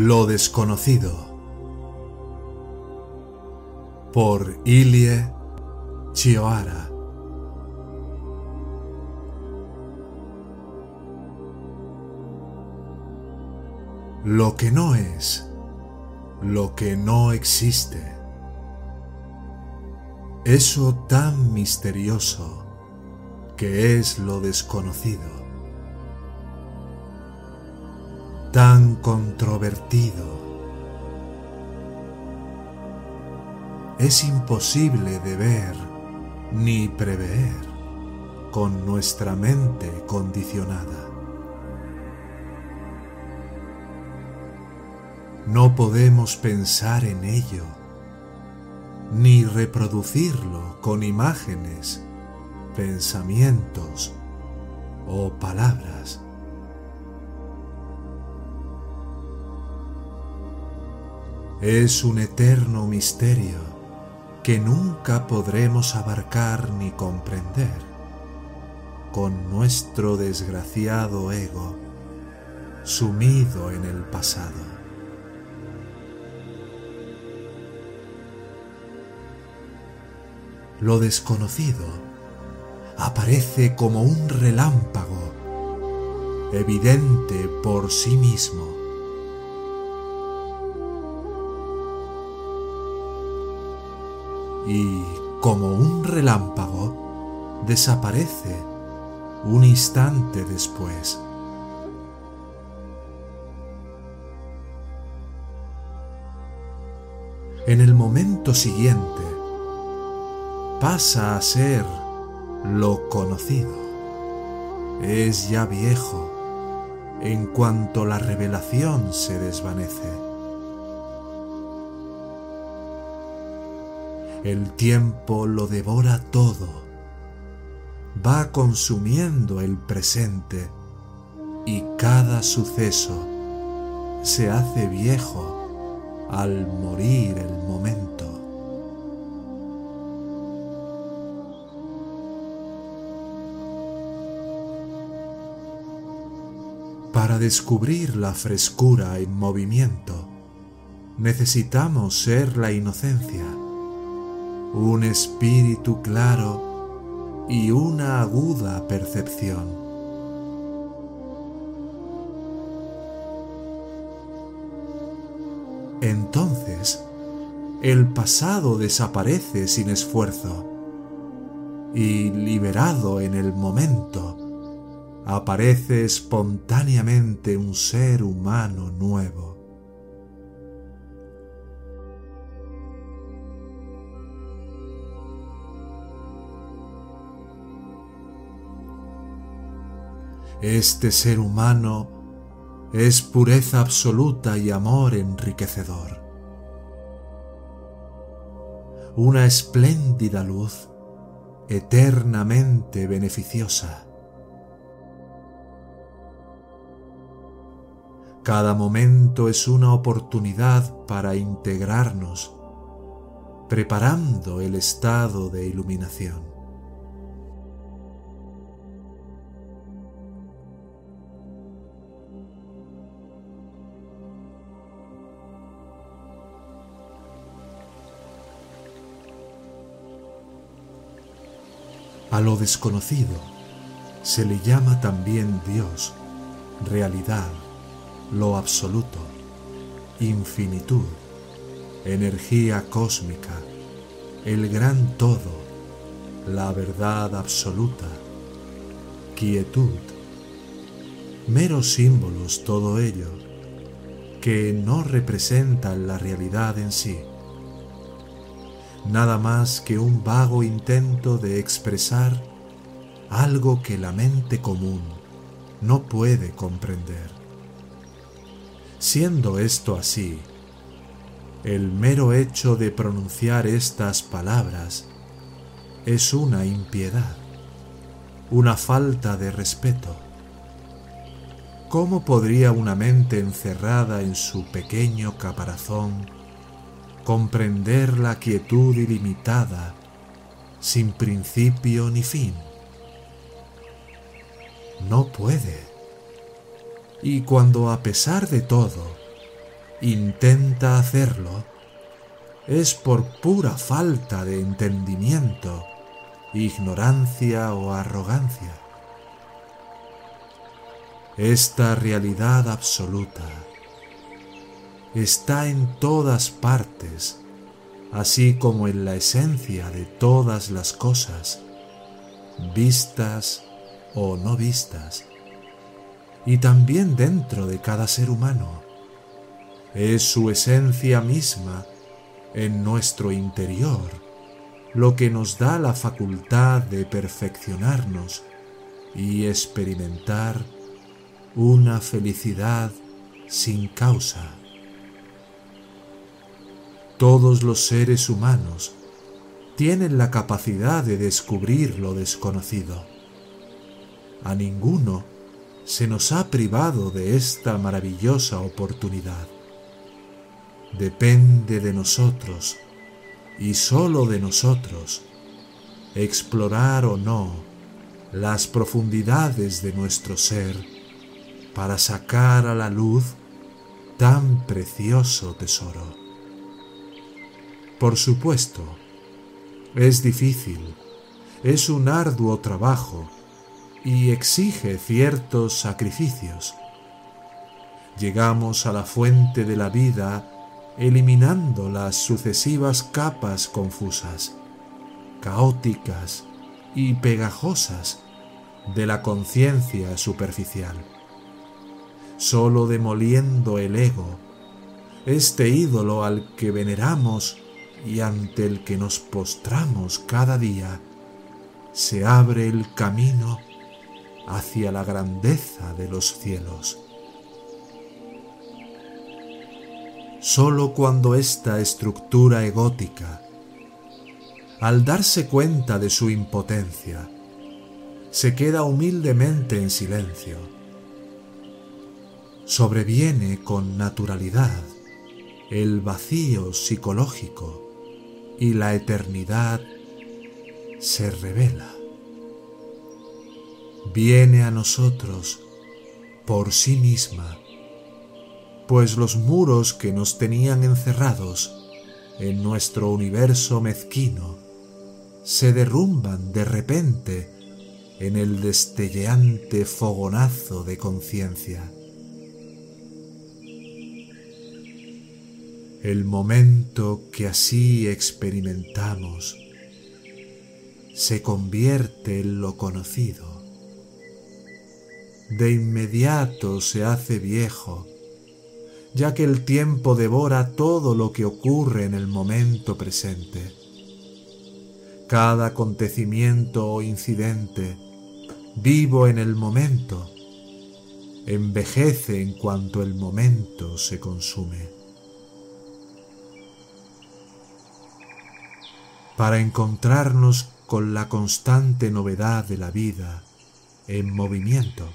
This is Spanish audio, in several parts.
Lo desconocido por Ilie Chioara Lo que no es, lo que no existe. Eso tan misterioso que es lo desconocido. Tan controvertido. Es imposible de ver ni prever con nuestra mente condicionada. No podemos pensar en ello, ni reproducirlo con imágenes, pensamientos o palabras. Es un eterno misterio que nunca podremos abarcar ni comprender con nuestro desgraciado ego sumido en el pasado. Lo desconocido aparece como un relámpago, evidente por sí mismo y, como un relámpago, desaparece un instante después. En el momento siguiente pasa a ser lo conocido. Es ya viejo en cuanto la revelación se desvanece. El tiempo lo devora todo, va consumiendo el presente y cada suceso se hace viejo al morir el momento. Para descubrir la frescura en movimiento, necesitamos ser la inocencia un espíritu claro y una aguda percepción. Entonces, el pasado desaparece sin esfuerzo y liberado en el momento, aparece espontáneamente un ser humano nuevo. Este ser humano es pureza absoluta y amor enriquecedor. Una espléndida luz eternamente beneficiosa. Cada momento es una oportunidad para integrarnos, preparando el estado de iluminación. A lo desconocido se le llama también Dios, realidad, lo absoluto, infinitud, energía cósmica, el gran todo, la verdad absoluta, quietud, meros símbolos todo ello, que no representan la realidad en sí nada más que un vago intento de expresar algo que la mente común no puede comprender. Siendo esto así, el mero hecho de pronunciar estas palabras es una impiedad, una falta de respeto. ¿Cómo podría una mente encerrada en su pequeño caparazón comprender la quietud ilimitada sin principio ni fin? No puede. Y cuando a pesar de todo intenta hacerlo, es por pura falta de entendimiento, ignorancia o arrogancia. Esta realidad absoluta está en todas partes, así como en la esencia de todas las cosas, vistas o no vistas, y también dentro de cada ser humano es su esencia misma en nuestro interior lo que nos da la facultad de perfeccionarnos y experimentar una felicidad sin causa. Todos los seres humanos tienen la capacidad de descubrir lo desconocido. A ninguno se nos ha privado de esta maravillosa oportunidad depende de nosotros y sólo de nosotros explorar o no las profundidades de nuestro ser para sacar a la luz tan precioso tesoro. Por supuesto, es difícil, es un arduo trabajo y exige ciertos sacrificios. Llegamos a la fuente de la vida eliminando las sucesivas capas confusas, caóticas y pegajosas de la conciencia superficial. Solo demoliendo el ego, este ídolo al que veneramos y ante el que nos postramos cada día, se abre el camino hacia la grandeza de los cielos. sólo cuando esta estructura egótica, al darse cuenta de su impotencia, se queda humildemente en silencio, sobreviene con naturalidad el vacío psicológico y la eternidad se revela. Viene a nosotros por sí misma pues los muros que nos tenían encerrados en nuestro universo mezquino se derrumban de repente en el destelleante fogonazo de conciencia. El momento que así experimentamos se convierte en lo conocido. De inmediato se hace viejo ya que el tiempo devora todo lo que ocurre en el momento presente. Cada acontecimiento o incidente, vivo en el momento, envejece en cuanto el momento se consume. Para encontrarnos con la constante novedad de la vida en movimiento,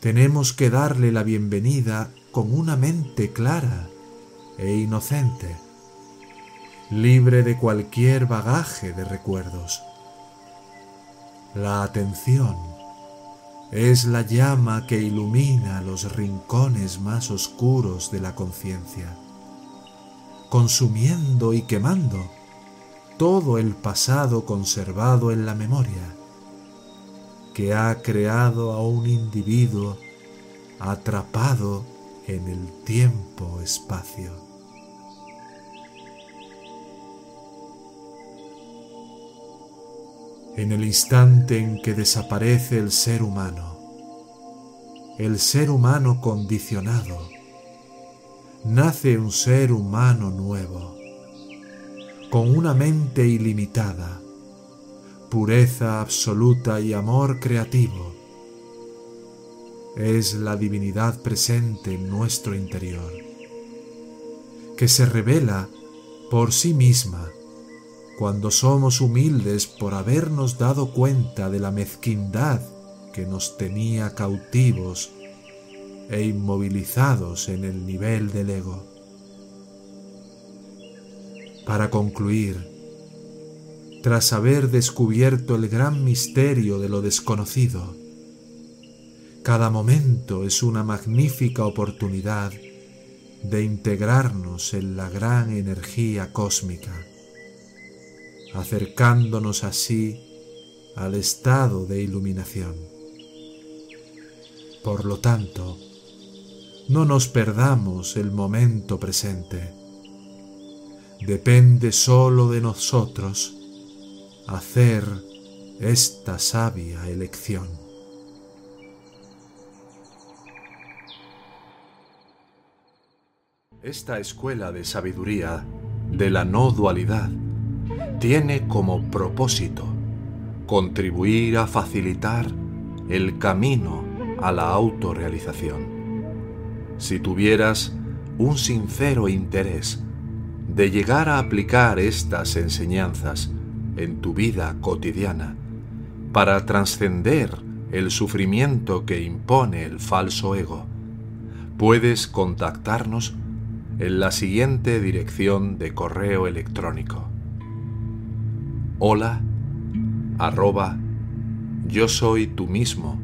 tenemos que darle la bienvenida con una mente clara e inocente, libre de cualquier bagaje de recuerdos. La atención es la llama que ilumina los rincones más oscuros de la conciencia, consumiendo y quemando todo el pasado conservado en la memoria, que ha creado a un individuo atrapado en el tiempo-espacio. En el instante en que desaparece el ser humano, el ser humano condicionado, nace un ser humano nuevo, con una mente ilimitada, pureza absoluta y amor creativo. Es la divinidad presente en nuestro interior, que se revela por sí misma cuando somos humildes por habernos dado cuenta de la mezquindad que nos tenía cautivos e inmovilizados en el nivel del ego. Para concluir, tras haber descubierto el gran misterio de lo desconocido, cada momento es una magnífica oportunidad de integrarnos en la gran energía cósmica, acercándonos así al estado de iluminación. Por lo tanto, no nos perdamos el momento presente. Depende solo de nosotros hacer esta sabia elección. Esta escuela de sabiduría de la no dualidad tiene como propósito contribuir a facilitar el camino a la autorrealización. Si tuvieras un sincero interés de llegar a aplicar estas enseñanzas en tu vida cotidiana para trascender el sufrimiento que impone el falso ego, puedes contactarnos en la siguiente dirección de correo electrónico. Hola arroba yo soy tú mismo.